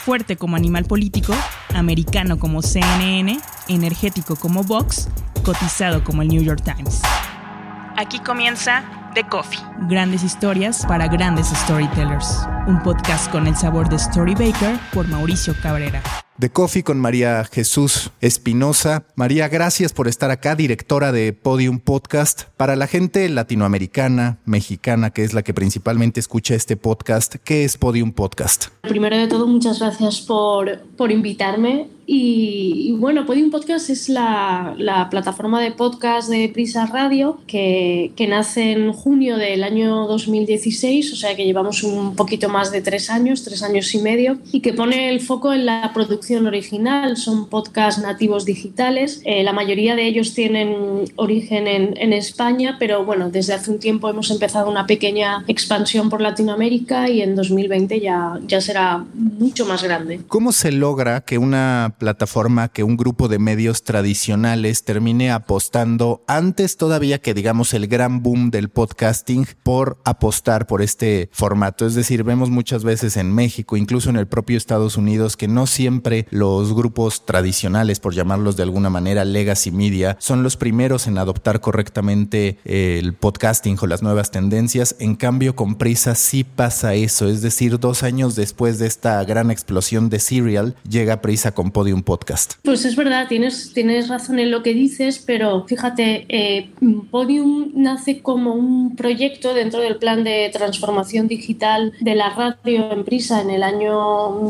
fuerte como animal político, americano como CNN, energético como Vox, cotizado como el New York Times. Aquí comienza The Coffee. Grandes historias para grandes storytellers. Un podcast con el sabor de Story Baker por Mauricio Cabrera de Coffee con María Jesús Espinosa. María, gracias por estar acá, directora de Podium Podcast. Para la gente latinoamericana, mexicana, que es la que principalmente escucha este podcast, ¿qué es Podium Podcast? Primero de todo, muchas gracias por, por invitarme. Y, bueno, Podium Podcast es la, la, plataforma de podcast de Prisa Radio que, que, nace en junio del año 2016, o sea que llevamos un poquito más de tres años, tres años y medio, y que pone el foco en la producción original, son podcasts nativos digitales. Eh, la mayoría de ellos tienen origen en, en, España, pero bueno, desde hace un tiempo hemos empezado una pequeña expansión por Latinoamérica y en 2020 ya, ya será mucho más grande. ¿Cómo se logra que una plataforma, que un grupo de medios tradicionales termine apostando antes todavía que digamos el gran boom del podcasting por apostar por este formato? Es decir, vemos muchas veces en México, incluso en el propio Estados Unidos, que no siempre los grupos tradicionales, por llamarlos de alguna manera, legacy media, son los primeros en adoptar correctamente el podcasting o las nuevas tendencias. En cambio, con prisa sí pasa eso. Es decir, dos años después de esta gran explosión de Serial, llega prisa con Podium Podcast. Pues es verdad, tienes, tienes razón en lo que dices, pero fíjate, eh, Podium nace como un proyecto dentro del plan de transformación digital de la radio en prisa en el año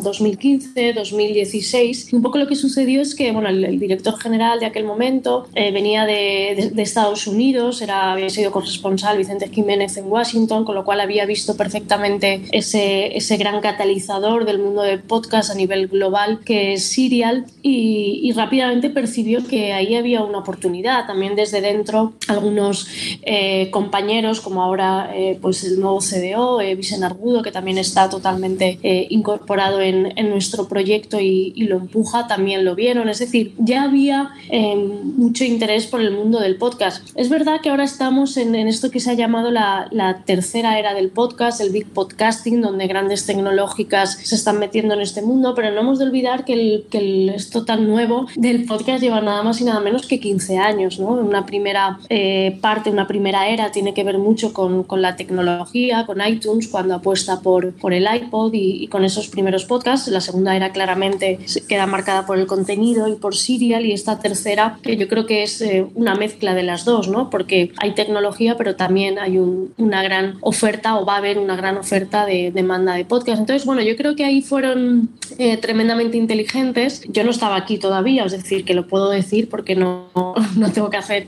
2015, 2016 y un poco lo que sucedió es que bueno, el, director general de aquel momento eh, venía de, de, Estados Unidos, era, había sido corresponsal Vicente Jiménez en Washington, con lo cual había visto perfectamente ese, ese gran catalizador del mundo del podcast a nivel global que es Serial y, rápidamente percibió que ahí había una oportunidad. También desde dentro algunos eh, compañeros, como ahora eh, pues el nuevo CDO, Vicente Argudo, que también está totalmente incorporado en, nuestro proyecto y, lo empuja también lo vieron. Es decir, ya había eh, mucho interés por el mundo del podcast. Es verdad que ahora estamos en, esto que se ha llamado la, la, tercera era del podcast, el big podcasting, donde grandes tecnológicas se están metiendo en este mundo, pero no hemos de olvidar que, el, que esto tan nuevo del podcast lleva nada más y nada menos que 15 años. ¿no? Una primera eh, parte, una primera era tiene que ver mucho con, con, la tecnología, con iTunes, cuando apuesta por, por el iPod y, y con esos primeros podcasts. La segunda era claramente queda marcada por el contenido y por Serial y esta tercera que yo creo que es eh, una mezcla de las dos, ¿no? Porque hay tecnología pero también hay una gran oferta o va a haber una gran oferta de demanda de podcast. Entonces, bueno, yo creo que ahí fueron eh, tremendamente inteligentes. Yo no estaba aquí todavía, es decir, que lo puedo decir porque no, no tengo que hacer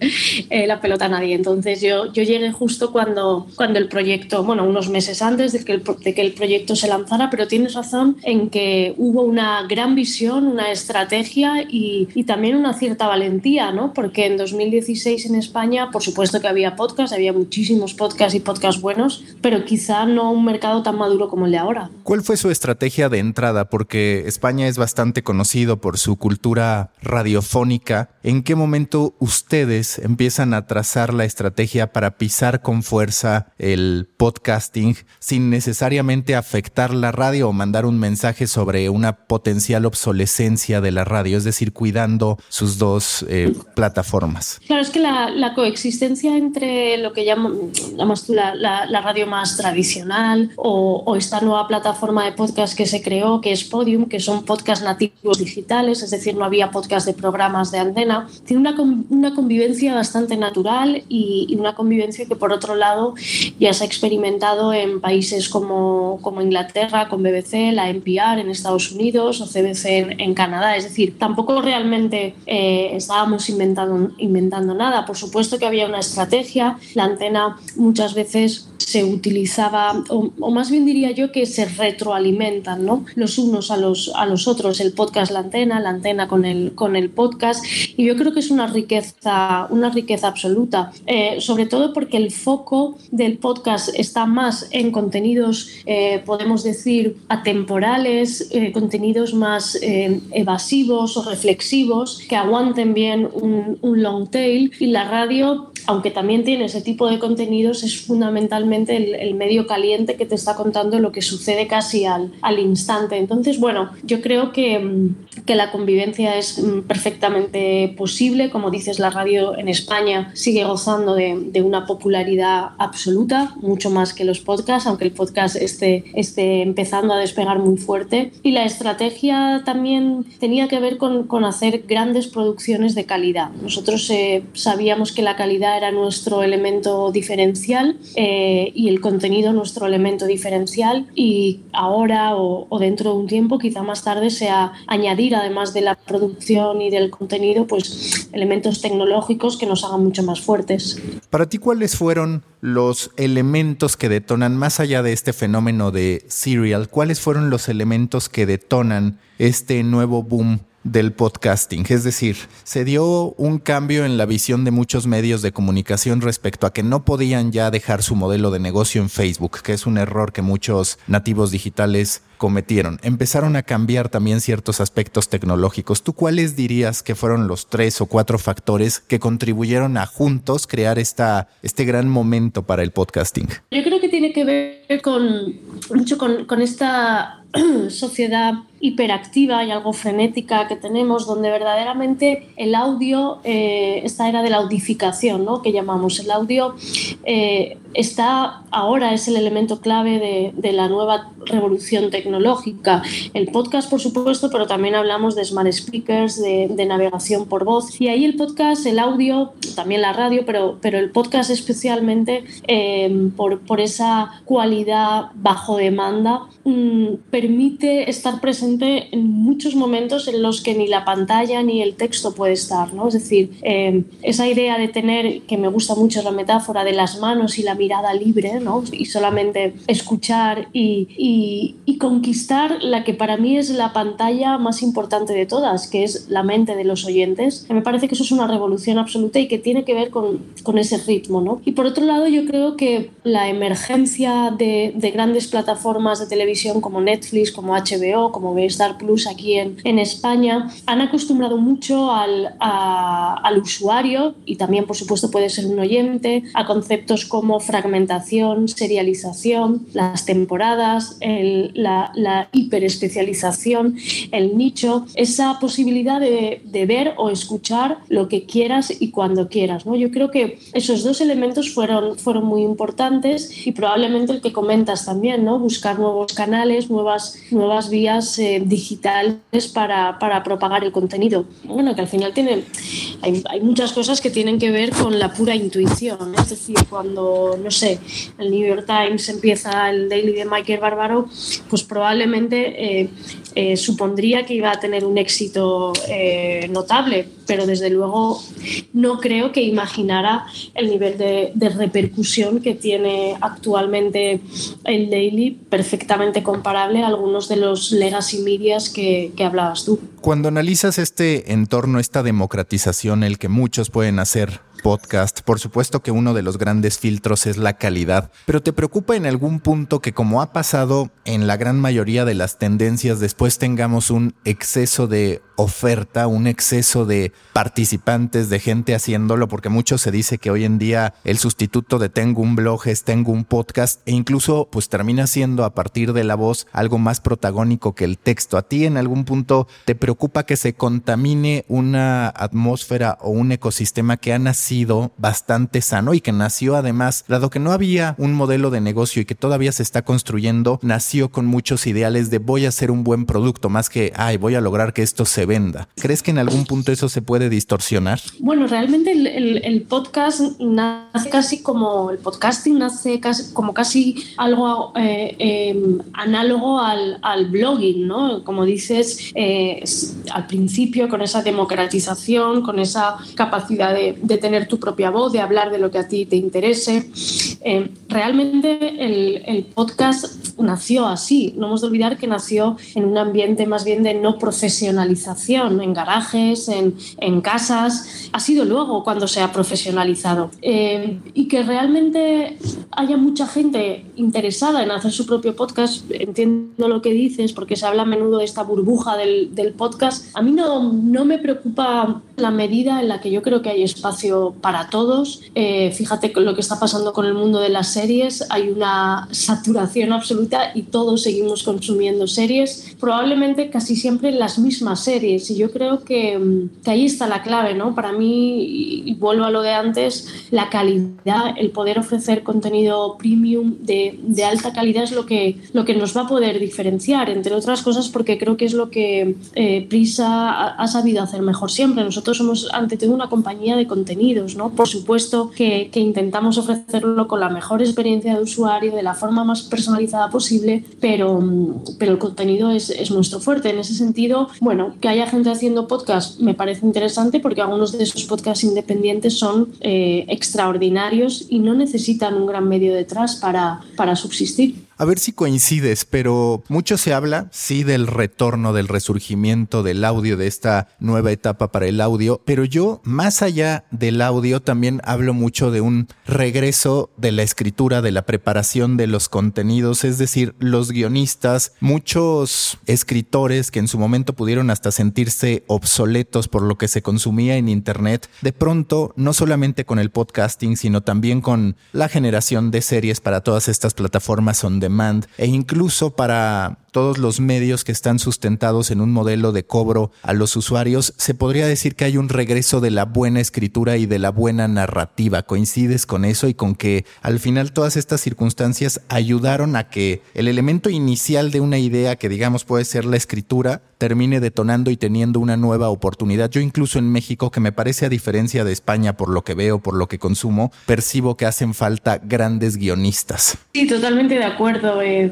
eh, la pelota a nadie. Entonces yo, yo llegué justo cuando, cuando el proyecto, bueno, unos meses antes de que, el, de que el proyecto se lanzara, pero tienes razón en que hubo una gran visión, una estrategia y, y, también una cierta valentía, ¿no? Porque en 2016 en España, por supuesto que había podcast, había muchísimos podcasts y podcasts buenos, pero quizá no un mercado tan maduro como el de ahora. ¿Cuál fue su estrategia de entrada? Porque España es bastante conocido por su cultura radiofónica. ¿En qué momento ustedes empiezan a trazar la estrategia para pisar con fuerza el podcasting sin necesariamente afectar la radio o mandar un mensaje sobre una potencial obsolescencia de la radio, es decir, cuidando sus dos eh, plataformas. Claro, es que la, coexistencia entre lo que llamas, tú la, radio más tradicional o, o, esta nueva plataforma de podcast que se creó, que es Podium, que son podcasts nativos digitales, es decir, no había podcast de programas de antena, tiene una, una convivencia bastante natural y, una convivencia que, por otro lado, ya se ha experimentado en países como, como Inglaterra, con BBC, la NPR en Estados Unidos o CBC en, en Canadá. Es decir, tampoco realmente eh, estábamos inventando, inventando nada. Por supuesto que había una estrategia. La antena muchas veces se utilizaba, o, más bien diría yo que se retroalimentan ¿no? los unos a los, a los otros, el podcast, la antena, la antena con el, con el podcast. Y yo creo que es una riqueza, una riqueza absoluta, eh, sobre todo porque el foco del podcast está más en contenidos, eh, podemos decir, atemporales, eh, contenidos más eh, evasivos o reflexivos, que aguanten bien un long tail. Y la radio aunque también tiene ese tipo de contenidos, es fundamentalmente el, medio caliente que te está contando lo que sucede casi al, al instante. Entonces, bueno, yo creo que, mm, que la convivencia es mm, perfectamente posible. Como dices, la radio en España sigue gozando de, de una popularidad absoluta, mucho más que los podcasts, aunque el podcast esté, esté empezando a despegar muy fuerte. Y la estrategia también tenía que ver con, con hacer grandes producciones de calidad. Nosotros eh, sabíamos que la calidad era nuestro elemento diferencial eh, y el contenido nuestro elemento diferencial y ahora o, o dentro de un tiempo, quizá más tarde, sea añadir además de la producción y del contenido, pues elementos tecnológicos que nos hagan mucho más fuertes. Para ti, ¿cuáles fueron los elementos que detonan, más allá de este fenómeno de serial, cuáles fueron los elementos que detonan este nuevo boom del podcasting. Es decir, se dio un cambio en la visión de muchos medios de comunicación respecto a que no podían ya dejar su modelo de negocio en Facebook, que es un error que muchos nativos digitales cometieron. Empezaron a cambiar también ciertos aspectos tecnológicos. ¿Tú cuáles dirías que fueron los tres o cuatro factores que contribuyeron a juntos crear esta, este gran momento para el podcasting? Yo creo que tiene que ver con mucho con, con esta sociedad hiperactiva y algo frenética que tenemos, donde verdaderamente el audio, eh, esta era de la audificación, ¿no? que llamamos el audio, eh, está ahora es el elemento clave de, de, la nueva revolución tecnológica. El podcast, por supuesto, pero también hablamos de smart speakers, de, de, navegación por voz. Y ahí el podcast, el audio, también la radio, pero, pero el podcast especialmente eh, por, por, esa cualidad bajo demanda, mmm, permite estar presente en muchos momentos en los que ni la pantalla ni el texto puede estar. ¿no? Es decir, eh, esa idea de tener, que me gusta mucho la metáfora de las manos y la mirada libre ¿no? y solamente escuchar y, y, y, conquistar la que para mí es la pantalla más importante de todas, que es la mente de los oyentes. Me parece que eso es una revolución absoluta y que tiene que ver con, con ese ritmo. ¿no? Y por otro lado, yo creo que la emergencia de, de grandes plataformas de televisión como Netflix, como HBO, como Star Plus aquí en, en España, han acostumbrado mucho al, a, al usuario y también, por supuesto, puede ser un oyente a conceptos como fragmentación, serialización, las temporadas, el, la, la hiperespecialización, el nicho, esa posibilidad de, de, ver o escuchar lo que quieras y cuando quieras. ¿no? Yo creo que esos dos elementos fueron, fueron muy importantes y probablemente el que comentas también, ¿no? buscar nuevos canales, nuevas, nuevas vías eh, digitales para, para, propagar el contenido. Bueno, que al final tiene, hay, hay muchas cosas que tienen que ver con la pura intuición. Es decir, cuando no sé, el New York Times empieza el daily de Michael Bárbaro, pues probablemente eh, eh, supondría que iba a tener un éxito eh, notable, pero desde luego no creo que imaginara el nivel de, repercusión que tiene actualmente el daily, perfectamente comparable a algunos de los legacy medias que hablabas tú. Cuando analizas este entorno, esta democratización, el que muchos pueden hacer podcast, por supuesto que uno de los grandes filtros es la calidad, pero ¿te preocupa en algún punto que como ha pasado en la gran mayoría de las tendencias, después tengamos un exceso de oferta, un exceso de participantes, de gente haciéndolo, porque mucho se dice que hoy en día el sustituto de tengo un blog es tengo un podcast e incluso pues termina siendo a partir de la voz algo más protagónico que el texto. ¿A ti en algún punto te preocupa que se contamine una atmósfera o un ecosistema que ha nacido bastante sano y que nació además, dado que no había un modelo de negocio y que todavía se está construyendo, nació con muchos ideales de voy a hacer un buen producto más que, ay, voy a lograr que esto se venda. ¿Crees que en algún punto eso se puede distorsionar? Bueno, realmente el, podcast nace casi como, el podcasting nace casi, como casi algo eh, eh, análogo al, al, blogging, ¿no? Como dices, eh, al principio con esa democratización, con esa capacidad de, tener tu propia voz, de hablar de lo que a ti te interese. Eh, realmente el, el, podcast nació así. No hemos de olvidar que nació en un ambiente más bien de no profesionalización, en garajes, en, en casas. Ha sido luego cuando se ha profesionalizado. Eh, y que realmente haya mucha gente interesada en hacer su propio podcast, entiendo lo que dices, porque se habla a menudo de esta burbuja del, del podcast. A mí no, no me preocupa la medida en la que yo creo que hay espacio para todos. Eh, fíjate lo que está pasando con el mundo de las series. Hay una saturación absoluta y todos seguimos consumiendo series. Probablemente casi siempre las mismas series. Y yo creo que, que ahí está la clave, ¿no? Para mí, y vuelvo a lo de antes, la calidad, el poder ofrecer contenido premium de, de alta calidad es lo que, lo que nos va a poder diferenciar, entre otras cosas porque creo que es lo que eh, Prisa ha, ha sabido hacer mejor siempre. Nosotros somos ante todo una compañía de contenidos, ¿no? Por supuesto que, que, intentamos ofrecerlo con la mejor experiencia de usuario, de la forma más personalizada posible, pero, pero el contenido es, es nuestro fuerte. En ese sentido, bueno, que haya gente haciendo podcast me parece interesante porque algunos de esos podcasts independientes son eh, extraordinarios y no necesitan un gran medio detrás para, para subsistir. A ver si coincides, pero mucho se habla, sí, del retorno, del resurgimiento del audio, de esta nueva etapa para el audio, pero yo, más allá del audio, también hablo mucho de un regreso de la escritura, de la preparación de los contenidos, es decir, los guionistas, muchos escritores que en su momento pudieron hasta sentirse obsoletos por lo que se consumía en Internet, de pronto, no solamente con el podcasting, sino también con la generación de series para todas estas plataformas demand e incluso para todos los medios que están sustentados en un modelo de cobro a los usuarios, se podría decir que hay un regreso de la buena escritura y de la buena narrativa. ¿Coincides con eso y con que al final todas estas circunstancias ayudaron a que el elemento inicial de una idea que digamos puede ser la escritura termine detonando y teniendo una nueva oportunidad? Yo incluso en México, que me parece a diferencia de España por lo que veo, por lo que consumo, percibo que hacen falta grandes guionistas. Sí, totalmente de acuerdo. Eh,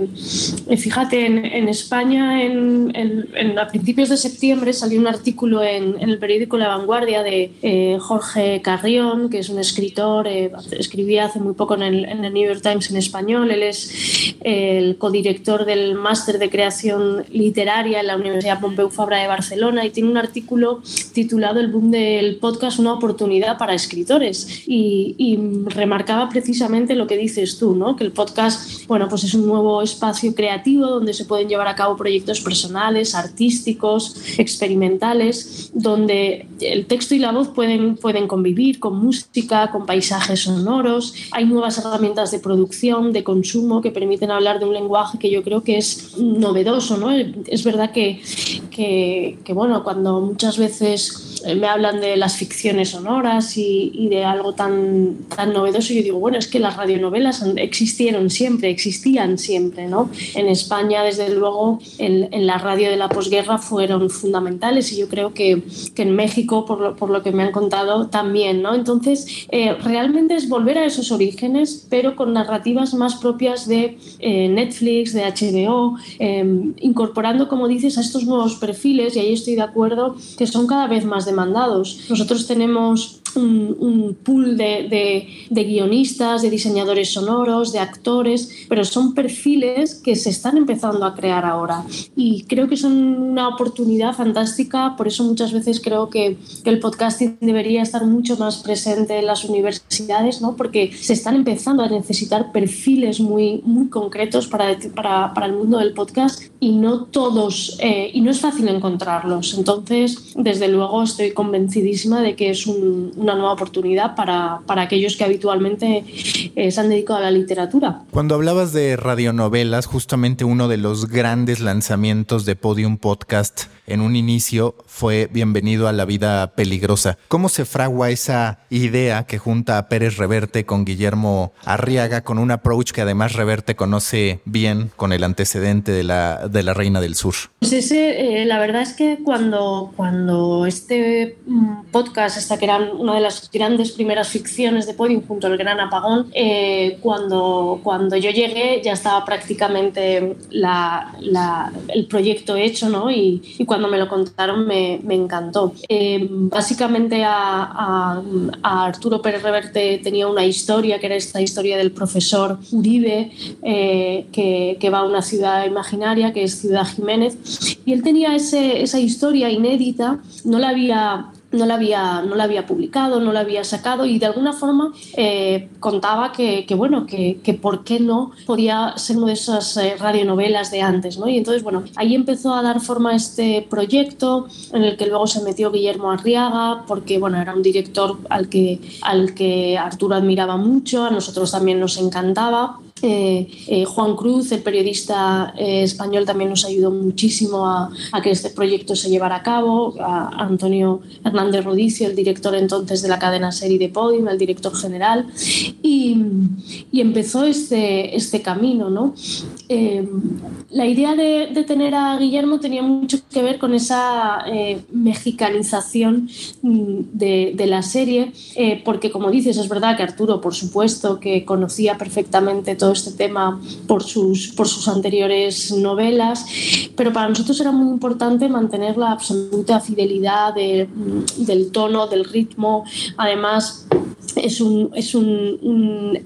fíjate, en, en España en, a principios de septiembre salió un artículo en, el periódico La Vanguardia de eh, Jorge Carrión, que es un escritor, eh, escribía hace muy poco en el, New York Times en español, él es el codirector del máster de creación literaria en la Universidad Pompeu Fabra de Barcelona y tiene un artículo titulado El boom del podcast, una oportunidad para escritores y, y remarcaba precisamente lo que dices tú, ¿no? que el podcast bueno, pues es un nuevo espacio creativo donde se llevar a cabo proyectos personales, artísticos, experimentales, donde el texto y la voz pueden, pueden convivir con música, con paisajes sonoros. Hay nuevas herramientas de producción, de consumo que permiten hablar de un lenguaje que yo creo que es novedoso. ¿no? Es verdad que, que, bueno, cuando muchas veces me hablan de las ficciones sonoras y, y, de algo tan, tan novedoso, yo digo, bueno, es que las radionovelas existieron siempre, existían siempre, ¿no? En España, desde luego, en, la radio de la posguerra fueron fundamentales y yo creo que, que en México, por lo, por lo, que me han contado, también, ¿no? Entonces, eh, realmente es volver a esos orígenes, pero con narrativas más propias de eh, Netflix, de HBO, eh, incorporando, como dices, a estos nuevos perfiles, y ahí estoy de acuerdo, que son cada vez más demandados. Nosotros tenemos un, un pool de, de, de, guionistas, de diseñadores sonoros, de actores, pero son perfiles que se están empezando a crear ahora. Y creo que son una oportunidad fantástica, por eso muchas veces creo que, que el podcasting debería estar mucho más presente en las universidades, ¿no? porque se están empezando a necesitar perfiles muy, muy concretos para, para, para el mundo del podcast y no todos, eh, y no es fácil encontrarlos. Entonces, desde luego, estoy convencidísima de que es un, una nueva oportunidad para, para aquellos que habitualmente eh, se han dedicado a la literatura. Cuando hablabas de radionovelas, justamente uno de los grandes lanzamientos de Podium Podcast en un inicio fue Bienvenido a la vida peligrosa. ¿Cómo se fragua esa idea que junta a Pérez Reverte con Guillermo Arriaga con un approach que además Reverte conoce bien con el antecedente de la, de la Reina del Sur? Pues ese, eh, la verdad es que cuando, cuando este podcast, esta que era una de las grandes primeras ficciones de Podium junto al Gran Apagón, eh, cuando, cuando yo llegué ya estaba prácticamente la, la, el proyecto hecho, ¿no? Y, y cuando cuando me lo contaron me, encantó. Eh, básicamente a, Arturo Pérez Reverte tenía una historia, que era esta historia del profesor Uribe, eh, que, va a una ciudad imaginaria, que es Ciudad Jiménez, y él tenía esa historia inédita, no la había no la había, no la había publicado, no la había sacado y de alguna forma eh, contaba que, que bueno, que, que, por qué no podía ser una de esas eh, radionovelas de antes, ¿no? Y entonces, bueno, ahí empezó a dar forma a este proyecto en el que luego se metió Guillermo Arriaga porque, bueno, era un director al que, al que Arturo admiraba mucho, a nosotros también nos encantaba eh, eh, Juan Cruz, el periodista eh, español, también nos ayudó muchísimo a, que este proyecto se llevara a cabo. Antonio Hernández Rodicio, el director entonces de la cadena serie de Podium, el director general. Y, empezó este, este camino. ¿no? la idea de, tener a Guillermo tenía mucho que ver con esa mexicanización mm, de, de, la serie, porque como dices, es verdad que Arturo, por supuesto, que conocía perfectamente todo este tema por sus, por sus anteriores novelas, pero para nosotros era muy importante mantener la absoluta fidelidad del tono, del ritmo, además es un, es un,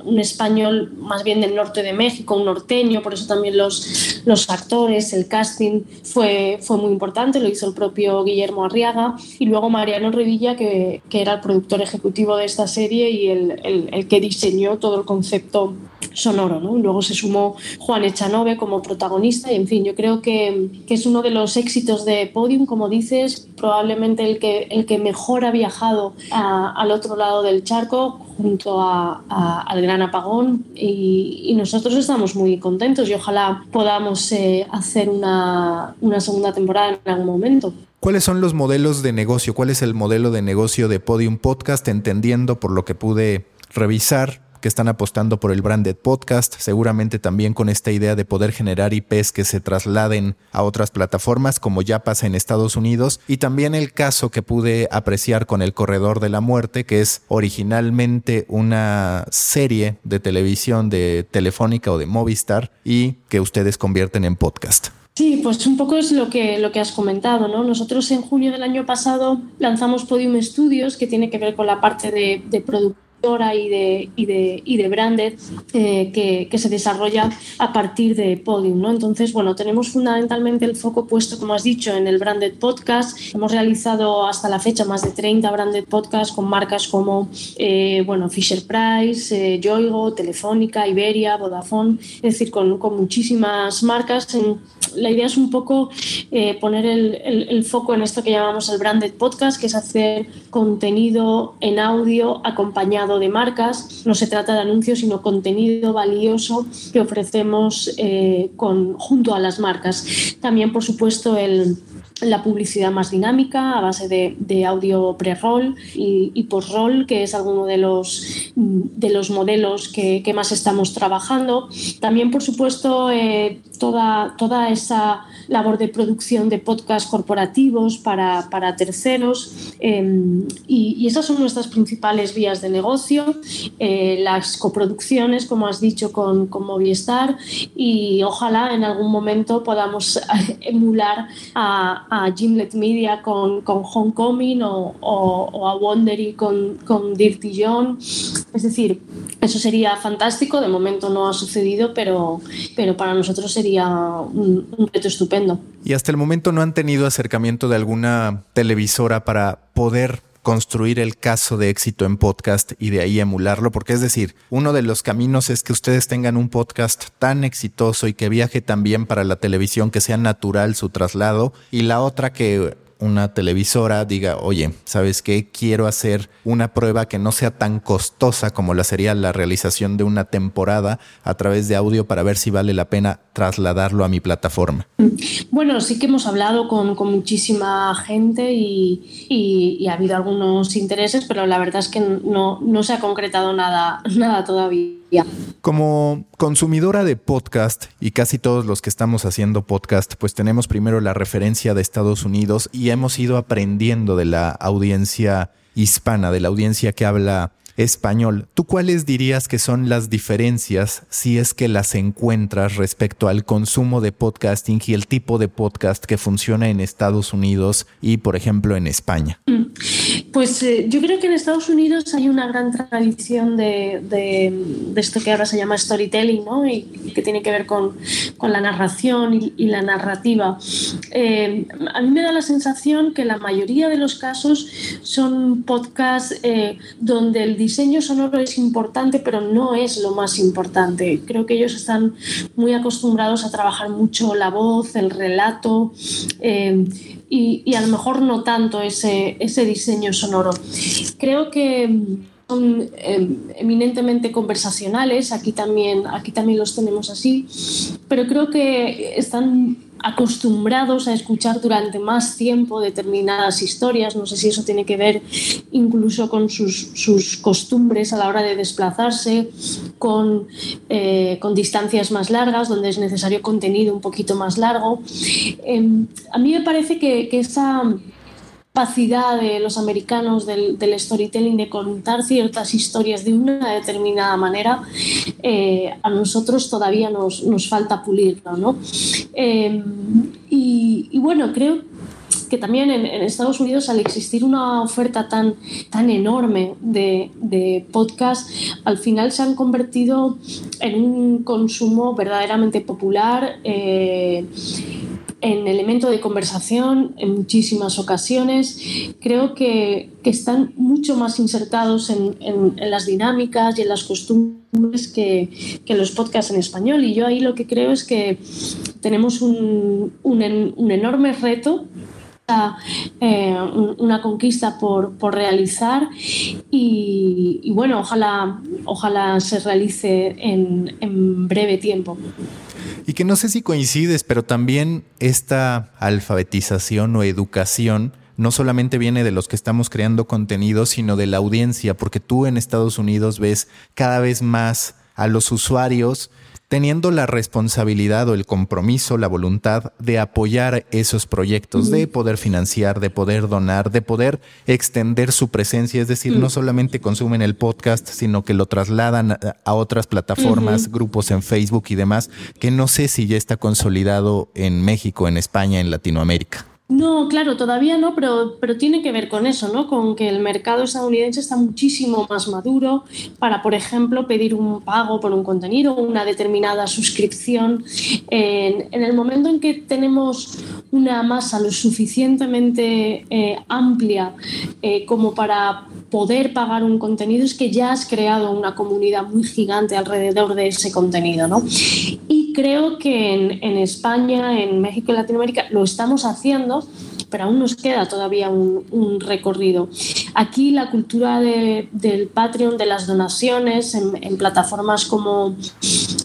un, español más bien del norte de México, un norteño, por eso también los, los actores, el casting fue, fue muy importante, lo hizo el propio Guillermo Arriaga y luego Mariano Revilla, que, que era el productor ejecutivo de esta serie y el, el, el que diseñó todo el concepto sonoro. ¿no? Luego se sumó Juan Echanove como protagonista y, en fin, yo creo que, que, es uno de los éxitos de Podium, como dices, probablemente el que, el que mejor ha viajado al otro lado del charco junto a, al gran apagón y, nosotros estamos muy contentos y ojalá podamos eh, hacer una, una segunda temporada en algún momento. ¿Cuáles son los modelos de negocio? ¿Cuál es el modelo de negocio de Podium Podcast? Entendiendo por lo que pude revisar que están apostando por el branded podcast, seguramente también con esta idea de poder generar IPs que se trasladen a otras plataformas, como ya pasa en Estados Unidos, y también el caso que pude apreciar con El Corredor de la Muerte, que es originalmente una serie de televisión de Telefónica o de Movistar y que ustedes convierten en podcast. Sí, pues un poco es lo que, lo que has comentado, ¿no? Nosotros en junio del año pasado lanzamos Podium Studios, que tiene que ver con la parte de, de producción y de, y de, y de branded eh, que, que, se desarrolla a partir de Podium. ¿no? Entonces, bueno, tenemos fundamentalmente el foco puesto, como has dicho, en el branded podcast. Hemos realizado hasta la fecha más de 30 branded podcasts con marcas como eh, bueno, Fisher Price, eh, Yoigo, Telefónica, Iberia, Vodafone, es decir, con, con muchísimas marcas. En, la idea es un poco poner el, el, el foco en esto que llamamos el branded podcast, que es hacer contenido en audio acompañado de marcas. No se trata de anuncios, sino contenido valioso que ofrecemos eh, con, junto a las marcas. También, por supuesto, el la publicidad más dinámica a base de, audio pre-roll y, post-roll, que es alguno de los, de los modelos que, más estamos trabajando. También, por supuesto, eh, toda, toda esa labor de producción de podcast corporativos para, terceros. Em, y, esas son nuestras principales vías de negocio. Eh, las coproducciones, como has dicho, con, con Movistar y ojalá en algún momento podamos emular a a Gimlet Media con, con Homecoming o, o, a Wondery con, con Dirty John. Es decir, eso sería fantástico, de momento no ha sucedido, pero, pero para nosotros sería un, un reto estupendo. Y hasta el momento no han tenido acercamiento de alguna televisora para poder construir el caso de éxito en podcast y de ahí emularlo, porque es decir, uno de los caminos es que ustedes tengan un podcast tan exitoso y que viaje también para la televisión, que sea natural su traslado, y la otra que una televisora diga, oye, ¿sabes qué? Quiero hacer una prueba que no sea tan costosa como la sería la realización de una temporada a través de audio para ver si vale la pena trasladarlo a mi plataforma. Bueno, sí que hemos hablado con, muchísima gente y, y, ha habido algunos intereses, pero la verdad es que no, no se ha concretado nada, nada todavía. Como consumidora de podcast y casi todos los que estamos haciendo podcast, pues tenemos primero la referencia de Estados Unidos y hemos ido aprendiendo de la audiencia hispana, de la audiencia que habla español. ¿Tú cuáles dirías que son las diferencias, si es que las encuentras respecto al consumo de podcasting y el tipo de podcast que funciona en Estados Unidos y, por ejemplo, en España? Mm. Pues eh, yo creo que en Estados Unidos hay una gran tradición de, esto que ahora se llama storytelling, ¿no? Y que tiene que ver con, la narración y, la narrativa. Eh, a mí me da la sensación que la mayoría de los casos son podcasts eh, donde el diseño sonoro es importante, pero no es lo más importante. Creo que ellos están muy acostumbrados a trabajar mucho la voz, el relato y, a lo mejor no tanto ese, ese diseño sonoro. Creo que son em, eminentemente conversacionales, aquí también, aquí también los tenemos así, pero creo que están acostumbrados a escuchar durante más tiempo determinadas historias. No sé si eso tiene que ver incluso con sus, costumbres a la hora de desplazarse, con, eh, con, distancias más largas, donde es necesario contenido un poquito más largo. Em, a mí me parece que, que esa capacidad de los americanos del, storytelling de contar ciertas historias de una determinada manera, eh, a nosotros todavía nos, nos falta pulirlo. ¿no? Eh, y, bueno, creo que también en, Estados Unidos, al existir una oferta tan, tan enorme de, de al final se han convertido en un consumo verdaderamente popular. Eh, en elemento de conversación en muchísimas ocasiones. Creo que, están mucho más insertados en, las dinámicas y en las costumbres que, los podcasts en español. Y yo ahí lo que creo es que tenemos un, enorme reto eh, una conquista por, realizar y, bueno, ojalá, ojalá se realice en, en breve tiempo. Y que no sé si coincides, pero también esta alfabetización o educación no solamente viene de los que estamos creando contenido, sino de la audiencia, porque tú en Estados Unidos ves cada vez más a los usuarios teniendo la responsabilidad o el compromiso, la voluntad de apoyar esos proyectos, de poder financiar, de poder donar, de poder extender su presencia, es decir, no solamente consumen el podcast, sino que lo trasladan a, otras plataformas, grupos en Facebook y demás, que no sé si ya está consolidado en México, en España, en Latinoamérica. No, claro, todavía no, pero, pero tiene que ver con eso, ¿no? Con que el mercado estadounidense está muchísimo más maduro para, por ejemplo, pedir un pago por un contenido, una determinada suscripción. En, el momento en que tenemos una masa lo suficientemente eh, amplia eh, como para poder pagar un contenido, es que ya has creado una comunidad muy gigante alrededor de ese contenido, ¿no? Y creo que en, en España, en México y Latinoamérica lo estamos haciendo pero aún nos queda todavía un, recorrido. Aquí la cultura del Patreon, de las donaciones en, plataformas como,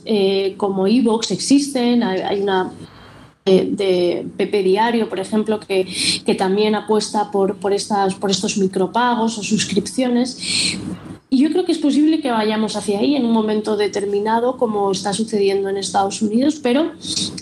eh, como Evox existen, hay, una de, Pepe Diario, por ejemplo, que, que también apuesta por, por, estas, por estos micropagos o suscripciones. Yo creo que es posible que vayamos hacia ahí en un momento determinado, como está sucediendo en Estados Unidos, pero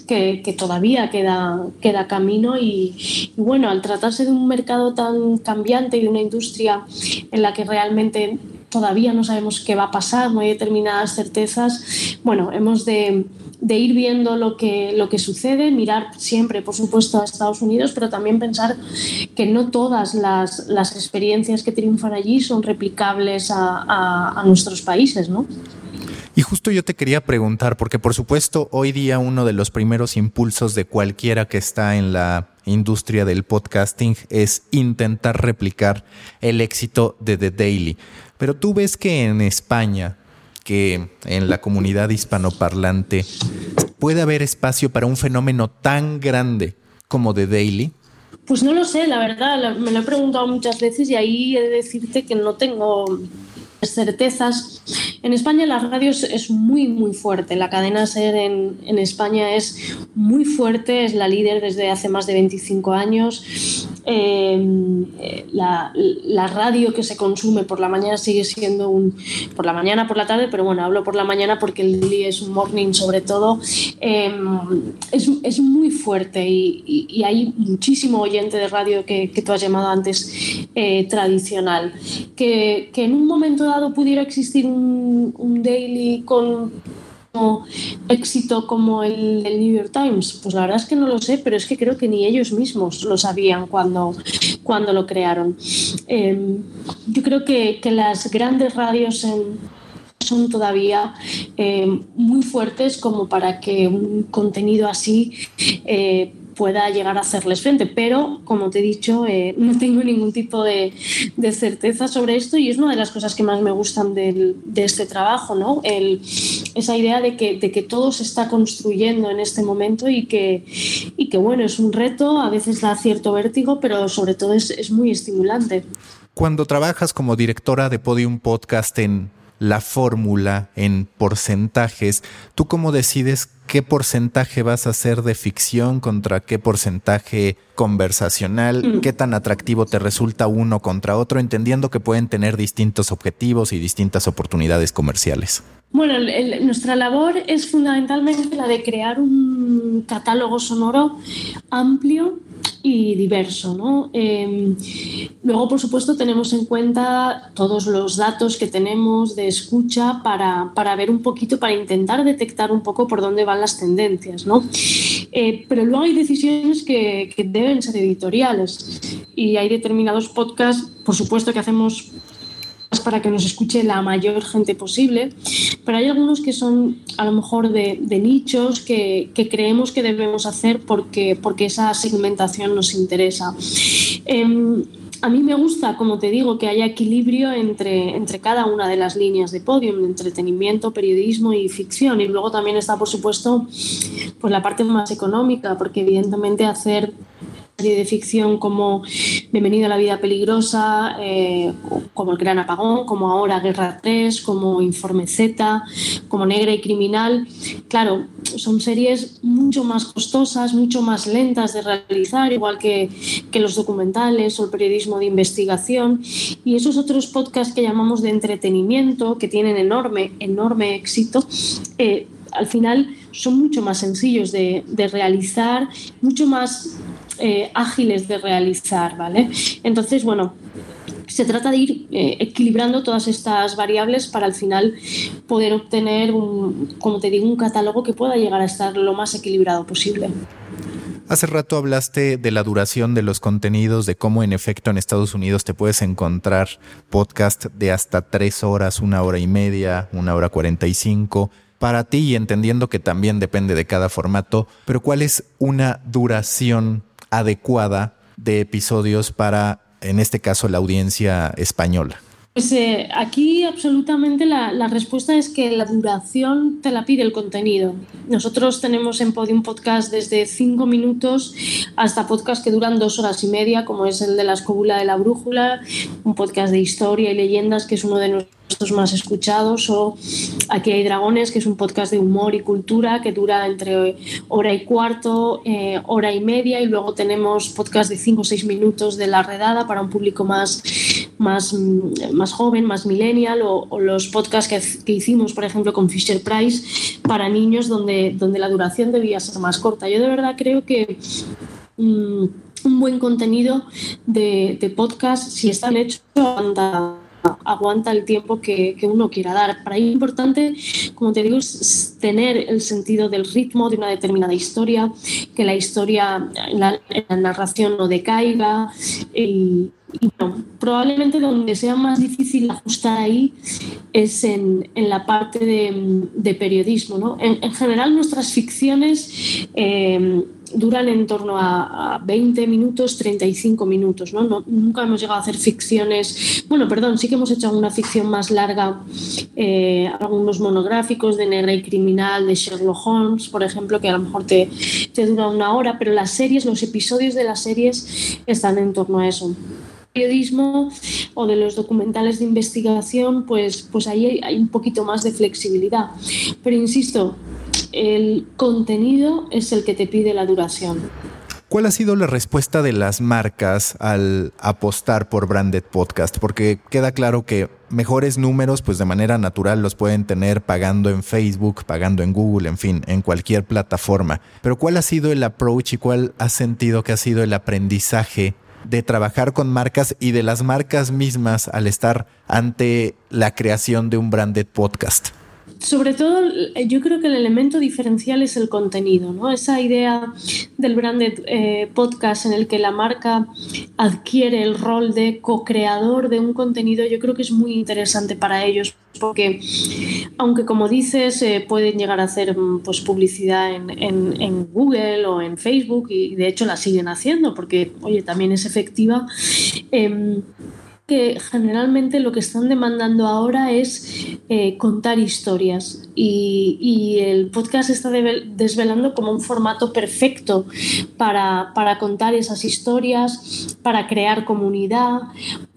que, todavía queda camino. Y, bueno, al tratarse de un mercado tan cambiante y de una industria en la que realmente todavía no sabemos qué va a pasar, no hay determinadas certezas, bueno, hemos de de ir viendo lo que, lo que sucede, mirar siempre, por supuesto, a Estados Unidos, pero también pensar que no todas las, las experiencias que triunfan allí son replicables a, a, nuestros países, ¿no? Y justo yo te quería preguntar, porque por supuesto hoy día uno de los primeros impulsos de cualquiera que está en la industria del podcasting es intentar replicar el éxito de The Daily. Pero tú ves que en España que en la comunidad hispanoparlante puede haber espacio para un fenómeno tan grande como The Daily? Pues no lo sé, la verdad, me lo he preguntado muchas veces y ahí he de decirte que no tengo certezas. En España la radio es muy, muy fuerte. La cadena SER en, en España es muy fuerte, es la líder desde hace más de 25 años. Em, la, la, radio que se consume por la mañana sigue siendo un. por la mañana, por la tarde, pero bueno, hablo por la mañana porque el día es un morning sobre todo. Em, es, es, muy fuerte y, y, hay muchísimo oyente de radio que, que tú has llamado antes eh, tradicional. Que, que, en un momento dado pudiera existir un, un daily con éxito como el New York Times? Pues la verdad es que no lo sé, pero es que creo que ni ellos mismos lo sabían cuando, cuando lo crearon. Em, yo creo que, que, las grandes radios son todavía em, muy fuertes como para que un contenido así eh, pueda llegar a hacerles frente. Pero, como te he dicho, eh, no tengo ningún tipo de, certeza sobre esto y es una de las cosas que más me gustan de este trabajo, ¿no? El, esa idea de que, de que todo se está construyendo en este momento y que, y que, bueno, es un reto, a veces da cierto vértigo, pero sobre todo es, es muy estimulante. Cuando trabajas como directora de Podium Podcast en la fórmula en porcentajes, ¿tú cómo decides qué porcentaje vas a hacer de ficción contra qué porcentaje conversacional, mm. qué tan atractivo te resulta uno contra otro, entendiendo que pueden tener distintos objetivos y distintas oportunidades comerciales? Bueno, nuestra labor es fundamentalmente la de crear un catálogo sonoro amplio y diverso. ¿no? Em, luego, por supuesto, tenemos en cuenta todos los datos que tenemos de escucha para, para ver un poquito, para intentar detectar un poco por dónde van las tendencias. ¿no? Eh, pero luego hay decisiones que, que deben ser editoriales y hay determinados podcasts, por supuesto, que hacemos para que nos escuche la mayor gente posible, pero hay algunos que son a lo mejor de, nichos que, creemos que debemos hacer porque, porque esa segmentación nos interesa. Em, a mí me gusta, como te digo, que haya equilibrio entre, entre cada una de las líneas de podium, entretenimiento, periodismo y ficción. Y luego también está, por supuesto, pues la parte más económica, porque evidentemente hacer de ficción como Bienvenido a la vida peligrosa, eh, como El Gran Apagón, como ahora Guerra 3, como Informe Z, como Negra y Criminal. Claro, son series mucho más costosas, mucho más lentas de realizar, igual que, que los documentales o el periodismo de investigación. Y esos otros podcasts que llamamos de entretenimiento, que tienen enorme, enorme éxito, eh, al final son mucho más sencillos de, de realizar, mucho más eh, ágiles de realizar, ¿vale? Entonces, bueno, se trata de ir eh, equilibrando todas estas variables para al final poder obtener, un, como te digo, un catálogo que pueda llegar a estar lo más equilibrado posible. Hace rato hablaste de la duración de los contenidos, de cómo en efecto en Estados Unidos te puedes encontrar podcast de hasta tres horas, una hora y media, una hora cuarenta y cinco para ti y entendiendo que también depende de cada formato, pero ¿cuál es una duración adecuada de episodios para, en este caso, la audiencia española? Pues eh, aquí absolutamente la, la, respuesta es que la duración te la pide el contenido. Nosotros tenemos en Podium Podcast desde cinco minutos hasta podcasts que duran dos horas y media, como es el de la escóbula de la brújula, un podcast de historia y leyendas que es uno de nuestros más escuchados o Aquí hay dragones, que es un podcast de humor y cultura que dura entre hora y cuarto, eh, hora y media y luego tenemos podcast de 5 o 6 minutos de la redada para un público más, más, más joven, más millennial o, los podcasts que, que, hicimos, por ejemplo, con Fisher Price para niños donde, donde la duración debía ser más corta. Yo de verdad creo que... Mm, un buen contenido de, de podcast, si está hecho, anda aguanta el tiempo que, uno quiera dar. Para ello es importante, como te digo, tener el sentido del ritmo de una determinada historia, que la historia, la, narración no decaiga y, probablemente donde sea más difícil ajustar ahí es en, la parte de, periodismo. En, general nuestras ficciones eh, duran en torno a, 20 minutos, 35 minutos. ¿no? nunca hemos llegado a hacer ficciones, bueno, perdón, sí que hemos hecho alguna ficción más larga, eh, algunos monográficos de Negra y Criminal, de Sherlock Holmes, por ejemplo, que a lo mejor te, te dura una hora, pero las series, los episodios de las series están en torno a eso periodismo o de los documentales de investigación, pues, pues ahí hay un poquito más de flexibilidad. Pero insisto, el contenido es el que te pide la duración. ¿Cuál ha sido la respuesta de las marcas al apostar por Branded Podcast? Porque queda claro que mejores números, pues de manera natural los pueden tener pagando en Facebook, pagando en Google, en fin, en cualquier plataforma. Pero ¿cuál ha sido el approach y cuál ha sentido que ha sido el aprendizaje de trabajar con marcas y de las marcas mismas al estar ante la creación de un branded podcast? Sobre todo yo creo que el elemento diferencial es el contenido, ¿no? Esa idea del branded eh, podcast en el que la marca adquiere el rol de co-creador de un contenido, yo creo que es muy interesante para ellos porque aunque como dices eh, pueden llegar a hacer pues, publicidad en, en, Google o en Facebook y de hecho la siguen haciendo porque oye también es efectiva eh, que generalmente lo que están demandando ahora es eh, contar historias. Y, el podcast está desvelando como un formato perfecto para, contar esas historias, para crear comunidad,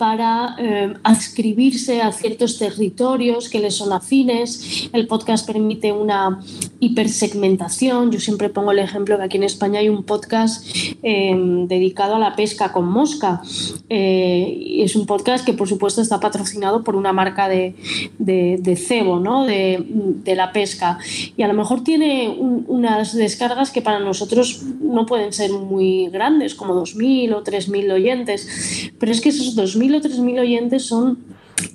para eh, adscribirse a ciertos territorios que les son afines. El podcast permite una hipersegmentación. Yo siempre pongo el ejemplo que aquí en España hay un podcast eh, dedicado a la pesca con mosca. y es un podcast que por supuesto está patrocinado por una marca de, cebo, ¿no? De, la pesca. Y a lo mejor tiene unas descargas que para nosotros no pueden ser muy grandes, como 2.000 o 3.000 oyentes, pero es que esos 2.000 o 3.000 oyentes son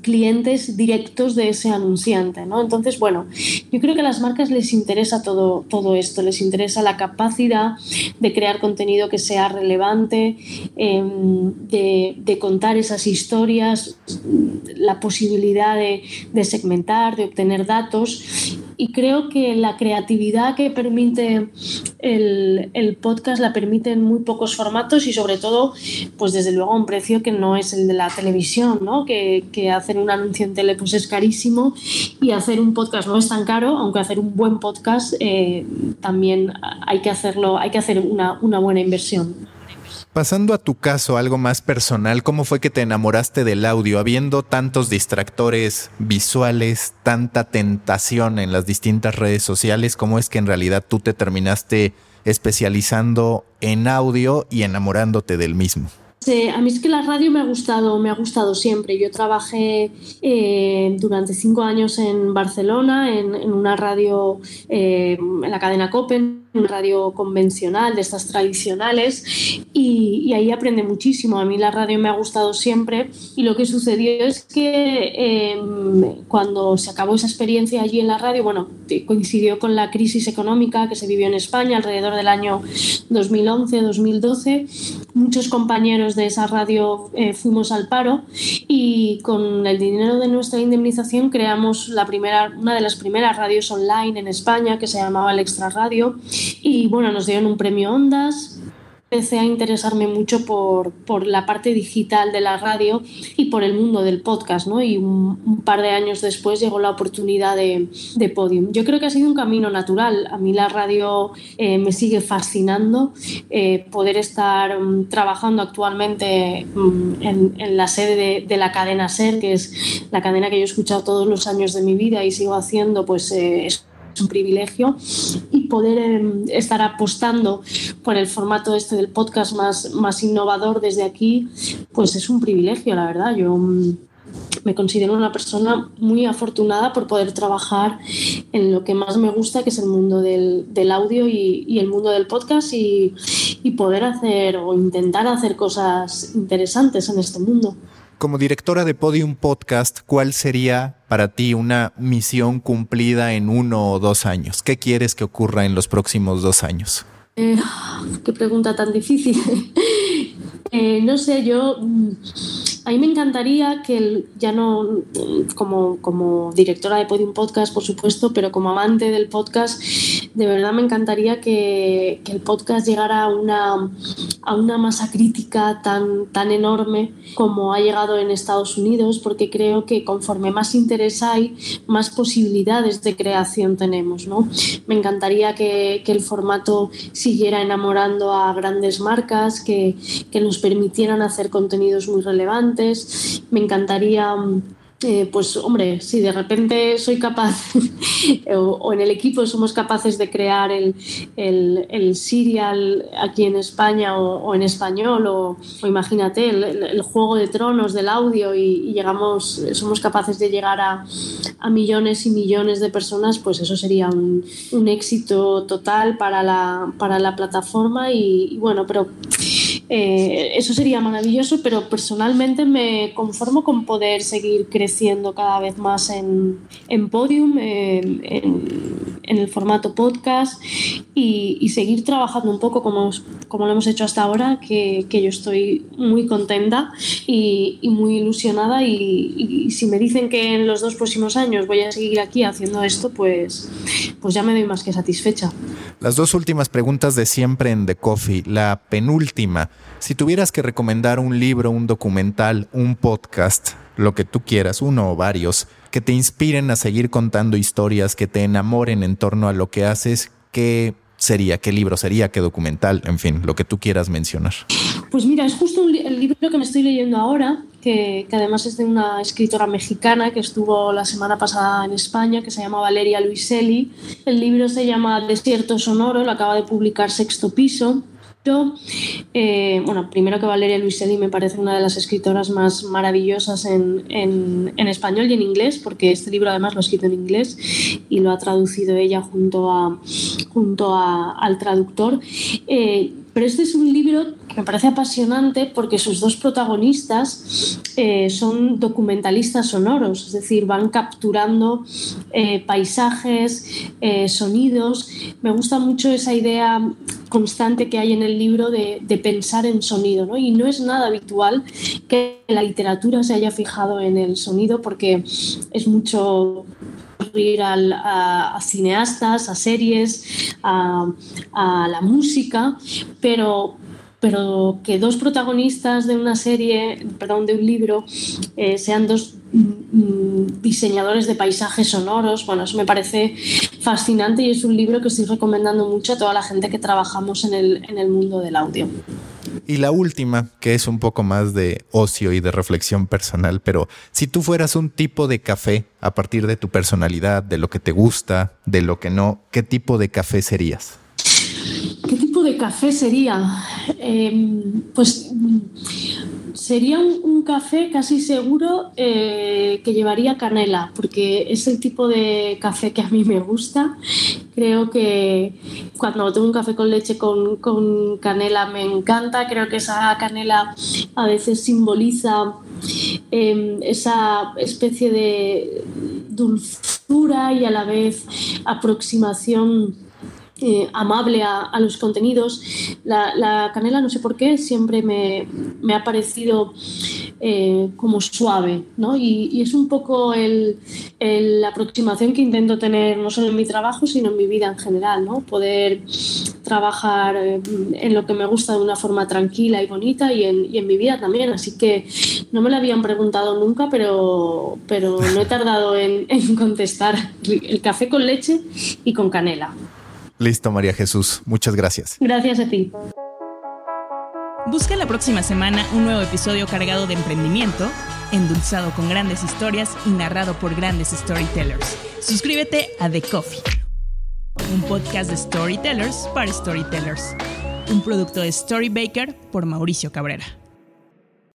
clientes directos de ese anunciante, ¿no? Entonces, bueno, yo creo que a las marcas les interesa todo, todo esto, les interesa la capacidad de crear contenido que sea relevante, em, de, contar esas historias, la posibilidad de segmentar, de obtener datos y creo que la creatividad que permite el, el, podcast la permite en muy pocos formatos y sobre todo, pues desde luego a un precio que no es el de la televisión, ¿no? que, que hacer un anuncio en tele pues es carísimo y hacer un podcast no es tan caro, aunque hacer un buen podcast eh, también hay que hacerlo, hay que hacer una, una buena inversión. Pasando a tu caso, algo más personal, ¿cómo fue que te enamoraste del audio? Habiendo tantos distractores visuales, tanta tentación en las distintas redes sociales, ¿cómo es que en realidad tú te terminaste especializando en audio y enamorándote del mismo? A mí es que la radio me ha gustado, me ha gustado siempre. Yo trabajé eh, durante cinco años en Barcelona, en, una radio, eh, en la cadena Copen, una radio convencional, de estas tradicionales, y, ahí aprende muchísimo. A mí la radio me ha gustado siempre y lo que sucedió es que em, cuando se acabó esa experiencia allí en la radio, bueno, coincidió con la crisis económica que se vivió en España alrededor del año 2011-2012, muchos compañeros de esa radio eh, fuimos al paro y con el dinero de nuestra indemnización creamos la primera, una de las primeras radios online en España que se llamaba el Extra Radio y bueno, nos dieron un premio Ondas empecé a interesarme mucho por, por, la parte digital de la radio y por el mundo del podcast, ¿no? Y un, par de años después llegó la oportunidad de, de, Podium. Yo creo que ha sido un camino natural. A mí la radio eh, me sigue fascinando. Eh, poder estar um, trabajando actualmente um, en, en, la sede de, la cadena SER, que es la cadena que yo he escuchado todos los años de mi vida y sigo haciendo, pues eh, un privilegio y poder em, estar apostando por el formato este del podcast más, más innovador desde aquí, pues es un privilegio, la verdad. Yo mm, me considero una persona muy afortunada por poder trabajar en lo que más me gusta, que es el mundo del, del audio y, el mundo del podcast y poder hacer o intentar hacer cosas interesantes en este mundo. Como directora de Podium Podcast, ¿cuál sería para ti una misión cumplida en uno o dos años? ¿Qué quieres que ocurra en los próximos dos años? Eh, qué pregunta tan difícil. Eh, no sé, yo mm, a mí me encantaría que ya no como, como directora de Podium Podcast, por supuesto, pero como amante del podcast, de verdad me encantaría que, el podcast llegara a una, a una masa crítica tan, tan enorme como ha llegado en Estados Unidos, porque creo que conforme más interés hay, más posibilidades de creación tenemos. ¿no? Me encantaría que, que el formato siguiera enamorando a grandes marcas, que, que nos permitieran hacer contenidos muy relevantes me encantaría mm, eh, pues hombre, si de repente soy capaz o, en el equipo somos capaces de crear el, el, serial aquí en España o, en español o, imagínate el, juego de tronos del audio y, llegamos, somos capaces de llegar a, millones y millones de personas, pues eso sería un, éxito total para la, para la plataforma y bueno, pero eh, eso sería maravilloso, pero personalmente me conformo con poder seguir creciendo cada vez más en, en Podium, en, el formato podcast y, seguir trabajando un poco como, como lo hemos hecho hasta ahora, que, yo estoy muy contenta y, muy ilusionada y, si me dicen que en los dos próximos años voy a seguir aquí haciendo esto, pues, pues ya me doy más que satisfecha. Las dos últimas preguntas de siempre en The Coffee. La penúltima, si tuvieras que recomendar un libro, un documental, un podcast, lo que tú quieras, uno o varios, que te inspiren a seguir contando historias, que te enamoren en torno a lo que haces, ¿qué sería? ¿Qué libro sería? ¿Qué documental? En fin, lo que tú quieras mencionar. Pues mira, es justo el libro que me estoy leyendo ahora, que, que, además es de una escritora mexicana que estuvo la semana pasada en España, que se llama Valeria Luiselli. El libro se llama Desierto Sonoro, lo acaba de publicar Sexto Piso eh, bueno, primero que Valeria Luiselli me parece una de las escritoras más maravillosas en, español y en inglés, porque este libro además lo ha escrito en inglés y lo ha traducido ella junto, a, junto al traductor. Eh, pero este es un libro que me parece apasionante porque sus dos protagonistas eh, son documentalistas sonoros, es decir, van capturando eh, paisajes, eh, sonidos. Me gusta mucho esa idea constante que hay en el libro de, pensar en sonido, ¿no? Y no es nada habitual que la literatura se haya fijado en el sonido porque es mucho ir a, cineastas, a series, a, la música, pero, pero que dos protagonistas de una serie, perdón, de un libro, eh, sean dos mm, diseñadores de paisajes sonoros, bueno, eso me parece fascinante y es un libro que estoy recomendando mucho a toda la gente que trabajamos en el, en el mundo del audio. Y la última, que es un poco más de ocio y de reflexión personal, pero si tú fueras un tipo de café a partir de tu personalidad, de lo que te gusta, de lo que no, ¿qué tipo de café serías? ¿Qué tipo de café sería? Em, pues sería un, café casi seguro eh, que llevaría canela, porque es el tipo de café que a mí me gusta. Creo que cuando tengo un café con leche con, canela me encanta. Creo que esa canela a veces simboliza em, esa especie de dulzura y a la vez aproximación eh, amable a, los contenidos. La, canela, no sé por qué, siempre me, ha parecido eh, como suave, ¿no? Y, es un poco la aproximación que intento tener no solo en mi trabajo, sino en mi vida en general, ¿no? Poder trabajar eh, en lo que me gusta de una forma tranquila y bonita y en, mi vida también. Así que no me lo habían preguntado nunca, pero, pero no he tardado en contestar. El café con leche y con canela. Listo, María Jesús. Muchas gracias. Gracias a ti. Busca la próxima semana un nuevo episodio cargado de emprendimiento, endulzado con grandes historias y narrado por grandes storytellers. Suscríbete a The Coffee, un podcast de storytellers para storytellers. Un producto de Storybaker por Mauricio Cabrera.